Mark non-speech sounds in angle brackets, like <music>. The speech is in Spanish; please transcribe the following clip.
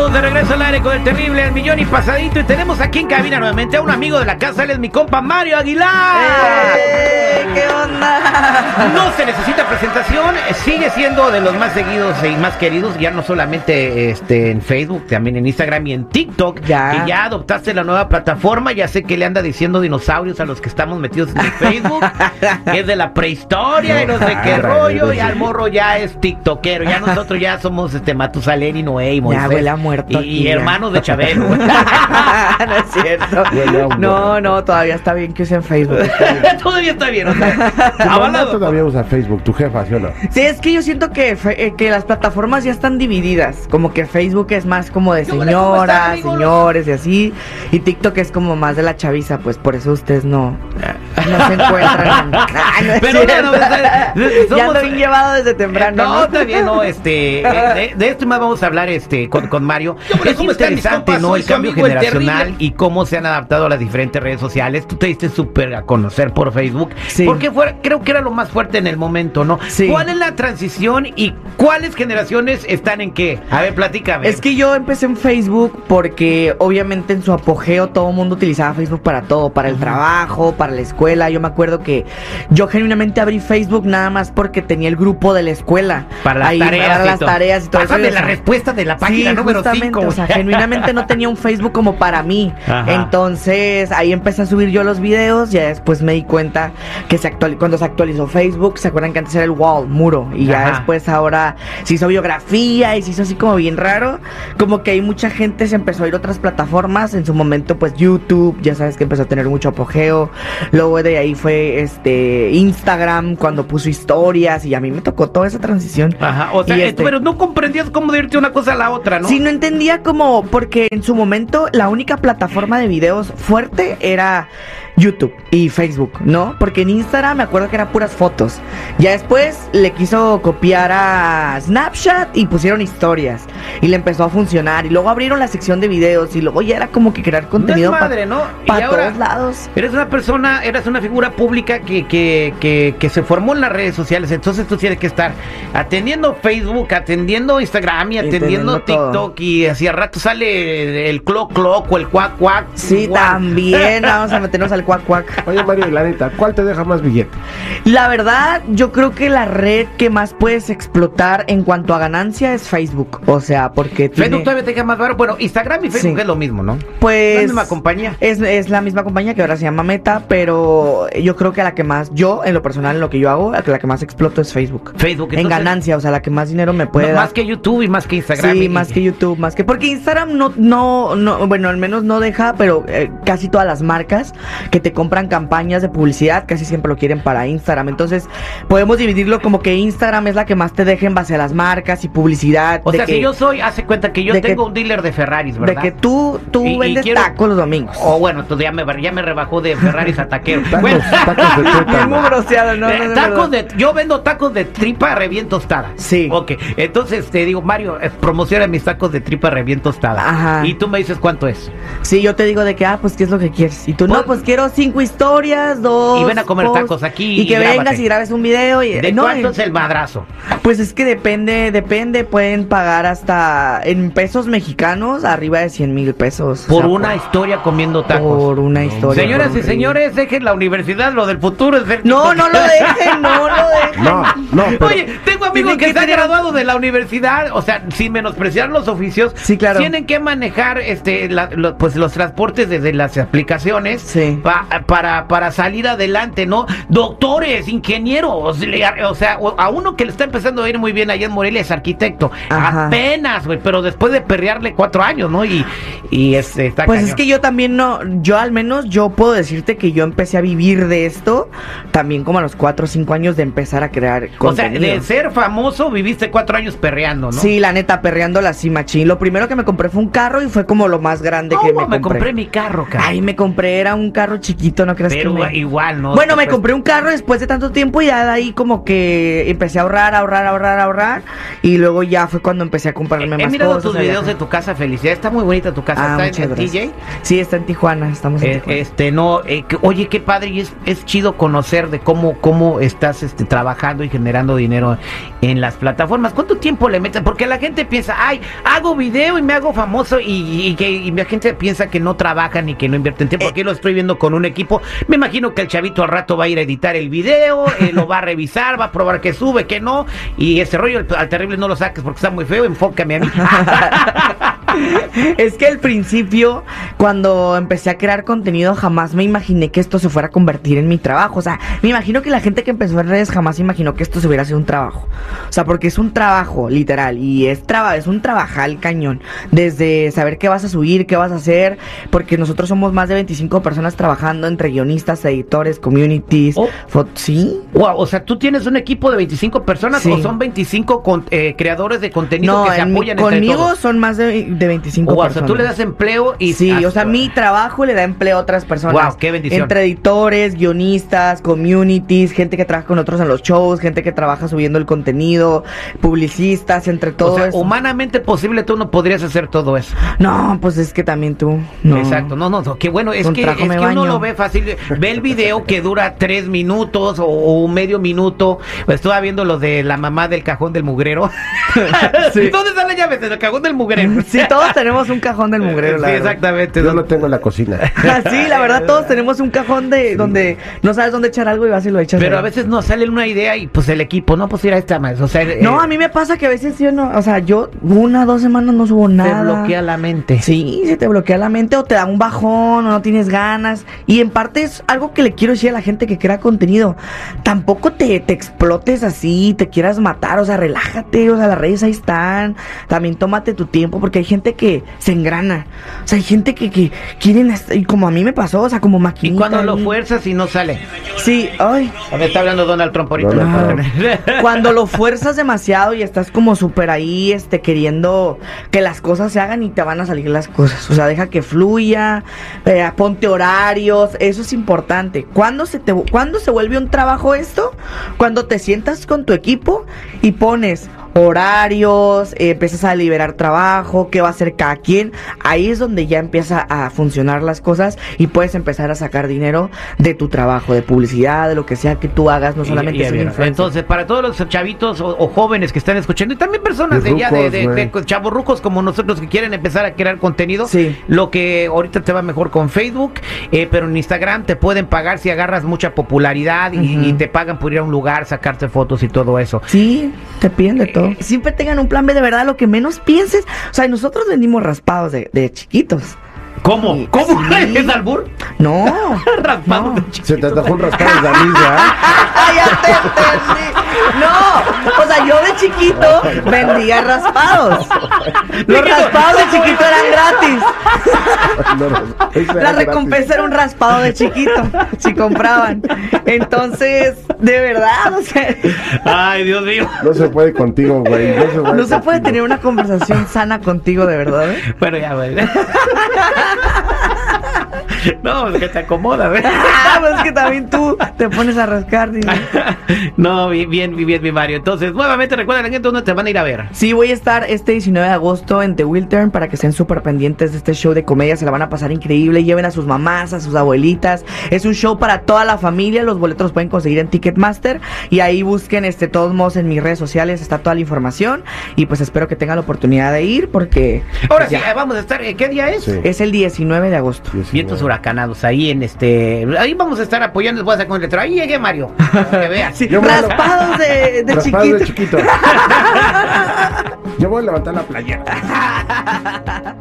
estamos de regreso al aire con el terrible El Millón y Pasadito y tenemos aquí en cabina nuevamente a un amigo de la casa, él es mi compa Mario Aguilar. ¡Eh! ¿Qué onda? No se necesita presentación, eh, sigue siendo de los más seguidos y más queridos, ya no solamente este, en Facebook, también en Instagram y en TikTok. Ya. Y ya adoptaste la nueva plataforma, ya sé que le anda diciendo dinosaurios a los que estamos metidos en el Facebook, que es de la prehistoria y no sé qué rollo, sí. ya el morro ya es tiktokero, ya nosotros ya somos este Matusalén y Noé y Moisés. huele a muerto Y, aquí, y ya. hermanos de Chabelo. güey. <laughs> no es cierto. No, no, todavía está bien que usen Facebook. <laughs> Todavía está bien, o sea, Tu mamá avalado. todavía usa Facebook, tu jefa, ¿sí o no? Sí, es que yo siento que, eh, que las plataformas ya están divididas. Como que Facebook es más como de ¿Qué huele? ¿Cómo están, señoras, señores y así. Y TikTok es como más de la chaviza, pues por eso ustedes no, no se encuentran. Ay, <laughs> no es Pero bueno, sea, ya somos- ando bien llevado desde temprano. No, ¿no? está bien, no, este, eh, de, de esto más vamos a hablar este con, con Mario. Es ¿cómo están mis interesante? ¿no? El cambio el generacional y cómo se han adaptado a las diferentes redes sociales. Tú te diste súper a conocer por Facebook. Sí. Porque fue, creo que era lo más fuerte en el momento, ¿no? Sí. ¿Cuál es la transición y cuáles generaciones están en qué? A ver, platícame. Es que yo empecé en Facebook porque obviamente en su apogeo todo el mundo utilizaba Facebook para todo, para el trabajo, para la escuela. Yo me acuerdo que yo genuinamente abrí Facebook nada más porque tenía el grupo de la escuela. para las Ahí, tareas. para las tareas y todo Pásame eso. la respuesta de la página sí, número justamente, 5. o sea, genuinamente no tenía un Facebook como para mí. Ajá. Entonces, ahí empecé a subir yo los videos, ya después me di cuenta que se actual, cuando se actualizó Facebook, se acuerdan que antes era el wall, muro, y ya Ajá. después ahora se hizo biografía y se hizo así como bien raro, como que hay mucha gente se empezó a ir a otras plataformas, en su momento pues YouTube, ya sabes que empezó a tener mucho apogeo, luego de ahí fue este Instagram cuando puso historias y a mí me tocó toda esa transición. Ajá, o sea, eh, este- pero no comprendías cómo de irte una cosa a la otra, no entendía como, porque en su momento la única plataforma de videos fuerte era YouTube y Facebook, ¿no? Porque en Instagram me acuerdo que eran puras fotos. Ya después le quiso copiar a Snapchat y pusieron historias. Y le empezó a funcionar. Y luego abrieron la sección de videos. Y luego ya era como que crear contenido para madre, ¿no? Y todos ahora- lados. Eres una persona, eres una figura pública que, que, que, que se formó en las redes sociales, entonces tú tienes que estar atendiendo Facebook, atendiendo Instagram y atendiendo todo. TikTok y así a rato sale el clock clock o el cuac cuac. Sí, también. <laughs> Vamos a meternos al cuac cuac. Oye, Mario, la neta, ¿cuál te deja más billete? La verdad, yo creo que la red que más puedes explotar en cuanto a ganancia es Facebook. O sea, porque tiene, Facebook todavía te queda más barato. Bueno, Instagram y Facebook Sí. es lo mismo, ¿no? pues la misma compañía. Es, es la misma compañía que ahora se llama Meta, pero yo creo que la que más, yo en lo personal, en lo que yo hago, la que, la que más exploto es Facebook. Facebook. en entonces, ganancia, o sea, la que más dinero me puede no, dar. más que YouTube y más que Instagram. Sí, y- más que YouTube, más que porque Instagram no, no, no, bueno, al menos no deja, pero eh, casi todas las marcas que te compran campañas de publicidad casi siempre lo quieren para Instagram. Entonces podemos dividirlo como que Instagram es la que más te deja en base a las marcas y publicidad. O de sea, que, si yo soy, hace cuenta que yo de que- tengo un dealer de Ferraris, de ¿verdad? que tú, tú Y- y vendes quiero- tacos los domingos. O bueno, tú ya me, ya me rebajó de Ferraris a taquero. <laughs> Tacos, Bueno, tacos de <laughs> muy groseado, no, eh, no, no, tacos de, yo vendo tacos de tripa revien tostada. Sí. Ok, entonces te digo, Mario, eh, promociona mis tacos de tripa revien tostada. Ajá. Y tú me dices cuánto es. Sí, yo te digo de que, ah, pues, ¿qué es lo que quieres? Y tú, Pues- no, pues quiero cinco historias, dos. Y ven a comer tacos aquí Y que y vengas y grabes un video. Y, ¿De cuánto y- es el madrazo? Pues es que depende, depende, pueden pagar hasta en pesos mexicanos arriba de 100 mil pesos. o Por sea, una historia comiendo tacos. Por una historia. Señoras y señores, dejen la universidad, lo del futuro es ver No, no lo dejen, no lo <laughs> dejen. No, no, pero Oye, tengo amigos que, que se han tener- graduado de la universidad, o sea, sin menospreciar los oficios, Sí, claro. tienen que manejar este la- lo- pues los transportes desde las aplicaciones Sí. pa- para, para salir adelante, ¿no? Doctores, ingenieros, le- o sea, o- a uno que le está empezando a ir muy bien allá en Morelia es arquitecto, Ajá. apenas, güey, pero después de perrearle cuatro años, ¿no? Y, y este, está Pues es que yo también no, yo al menos yo puedo decirte que yo empecé a vivir de esto también como a los 4 o 5 años de empezar a crear O sea, contenido. de ser famoso viviste cuatro años perreando, ¿no? Sí, la neta, perreando la cima, machín. Lo primero que me compré fue un carro y fue como lo más grande que ¿Cómo me me compré. compré mi carro, cara? Ay, me compré, era un carro chiquito, no creas Pero que me... igual, ¿no? Bueno, me compré un carro después de tanto tiempo y ya de ahí como que empecé a ahorrar, ahorrar, ahorrar, ahorrar. Y luego ya fue cuando empecé a comprarme He más mirado cosas. tus videos de tu casa, Felicidad. Está muy bonita tu casa. Ah, está en. TJ. Sí, está en Tijuana, estamos en Eh, Tijuana. este no eh, que- oye qué padre y es, es chido conocer de cómo cómo estás este trabajando y generando dinero en las plataformas cuánto tiempo le metes porque la gente piensa ay hago video y me hago famoso y, y que y la gente piensa que no trabajan y que no invierten tiempo aquí lo estoy viendo con un equipo me imagino que el chavito al rato va a ir a editar el video eh, lo va a revisar va a probar que sube que no y ese rollo al terrible no lo saques porque está muy feo enfócame mí <laughs> Es que al principio, cuando empecé a crear contenido, jamás me imaginé que esto se fuera a convertir en mi trabajo. O sea, me imagino que la gente que empezó en redes jamás imaginó que esto se hubiera sido un trabajo. O sea, porque es un trabajo, literal. Y es, traba, es un trabajal cañón. Desde saber qué vas a subir, qué vas a hacer. Porque nosotros somos más de 25 personas trabajando entre guionistas, editores, communities. Oh. ¿Sí? Wow, o sea, ¿tú tienes un equipo de 25 personas Sí. o son 25 con- eh, creadores de contenido No, que se en mi- apoyan entre conmigo todos? son más de, de 25 Wow, o sea, tú le das empleo y... Sí, o sea, mi trabajo le da empleo a otras personas. Guau, qué bendición. Entre editores, guionistas, communities, gente que trabaja con otros en los shows, gente que trabaja subiendo el contenido, publicistas, entre todo o sea, eso. humanamente posible tú no podrías hacer todo eso. No, pues es que también tú. No. Exacto, no, no, no, qué bueno, es que, es que uno lo ve fácil, ve el video que dura tres minutos o, o medio minuto, estaba viendo lo de la mamá del cajón del mugrero. <laughs> Sí. ¿Dónde están las llaves? En el cajón del mugrero. Sí, todos tenemos un cajón del mugrero, la Sí, verdad. exactamente. Yo lo tengo en la cocina. <laughs> sí, la verdad, todos tenemos un cajón de donde no sabes dónde echar algo y vas y lo echas. Pero a veces nos sale una idea y pues el equipo, no, pues ir a esta más, o sea... No, eh, a mí me pasa que a veces yo no, o sea, yo una, dos semanas no subo te nada. bloquea la mente. Sí, se te bloquea la mente o te da un bajón o no tienes ganas. Y en parte es algo que le quiero decir a la gente que crea contenido. Tampoco te, te explotes así, te quieras matar, o sea, relájate, o sea, las redes ahí están. También tómate tu tiempo porque hay gente que se engrana. O sea, hay gente que, que quieren, y como a mí me pasó, o sea, como Y maquinita. cuando lo fuerzas y no sale. Sí, ay. A ver, está hablando Donald Trump ahorita. Donald <laughs> Cuando lo fuerzas demasiado y estás como súper ahí, este, queriendo que las cosas se hagan y te van a salir las cosas. O sea, deja que fluya, eh, ponte horarios, eso es importante. ¿Cuándo se, te, ¿Cuándo se vuelve un trabajo esto? Cuando te sientas con tu equipo y pones horarios, eh, empiezas a liberar trabajo, qué va a hacer cada quien. Ahí es donde ya empieza a funcionar las cosas y puedes empezar a sacar dinero de tu trabajo, de publicidad, de lo que sea que tú hagas, no solamente. Entonces, para todos los chavitos o, o jóvenes que están escuchando, y también personas de Y ya de, rucos, de, de güey. chavorrucos como nosotros que quieren empezar a crear contenido, Sí. lo que ahorita te va mejor con Facebook, eh, pero en Instagram te pueden pagar si agarras mucha popularidad y te pagan por ir a un lugar, sacarte fotos y todo eso. Sí, te piden de todo. Eh, Siempre tengan un plan B de verdad, lo que menos pienses. O sea, nosotros vendimos raspados de, de chiquitos. ¿Cómo? Sí. ¿Cómo? Sí. ¿Es albur? No. <laughs> Raspado no. de chiquito. Se te atajó un raspado de anís, ¿verdad? <laughs> ¡Ah, ya te entendí! No, o sea, yo de chiquito vendía raspados. Los raspados de <laughs> chiquito eran gratis. La recompensa era un raspado de chiquito, si compraban. Entonces, de verdad, o sea, Ay, Dios mío. No se puede contigo, güey. No se puede, no se puede contigo. tener una conversación sana contigo, de verdad. ¿eh? Bueno, ya, güey. <laughs> <laughs> No, es que te acomoda, ¿verdad? Ah, pues, es que también tú te pones a rascar. ¿sí? <laughs> no, bien, bien, bien, mi Mario. Entonces, nuevamente recuerden que dónde te van a ir a ver. Sí, voy a estar este 19 de agosto en The Wiltern para que estén súper pendientes de este show de comedia. Se la van a pasar increíble. Lleven a sus mamás, a sus abuelitas. Es un show para toda la familia. Los boletos los pueden conseguir en Ticketmaster. Y ahí busquen, este, todos modos, en mis redes sociales está toda la información. Y pues espero que tengan la oportunidad de ir porque. Ahora pues, sí, eh, vamos a estar. Eh, ¿Qué día es? Es el 19 de agosto. 19 huracanados ahí en este. Ahí vamos a estar apoyando. Les voy a sacar un letrero. Ahí llegué, Mario. Para que <laughs> veas. Sí, raspados de, de Raspado chiquito. de chiquito. <laughs> Yo voy a levantar la playera. <laughs>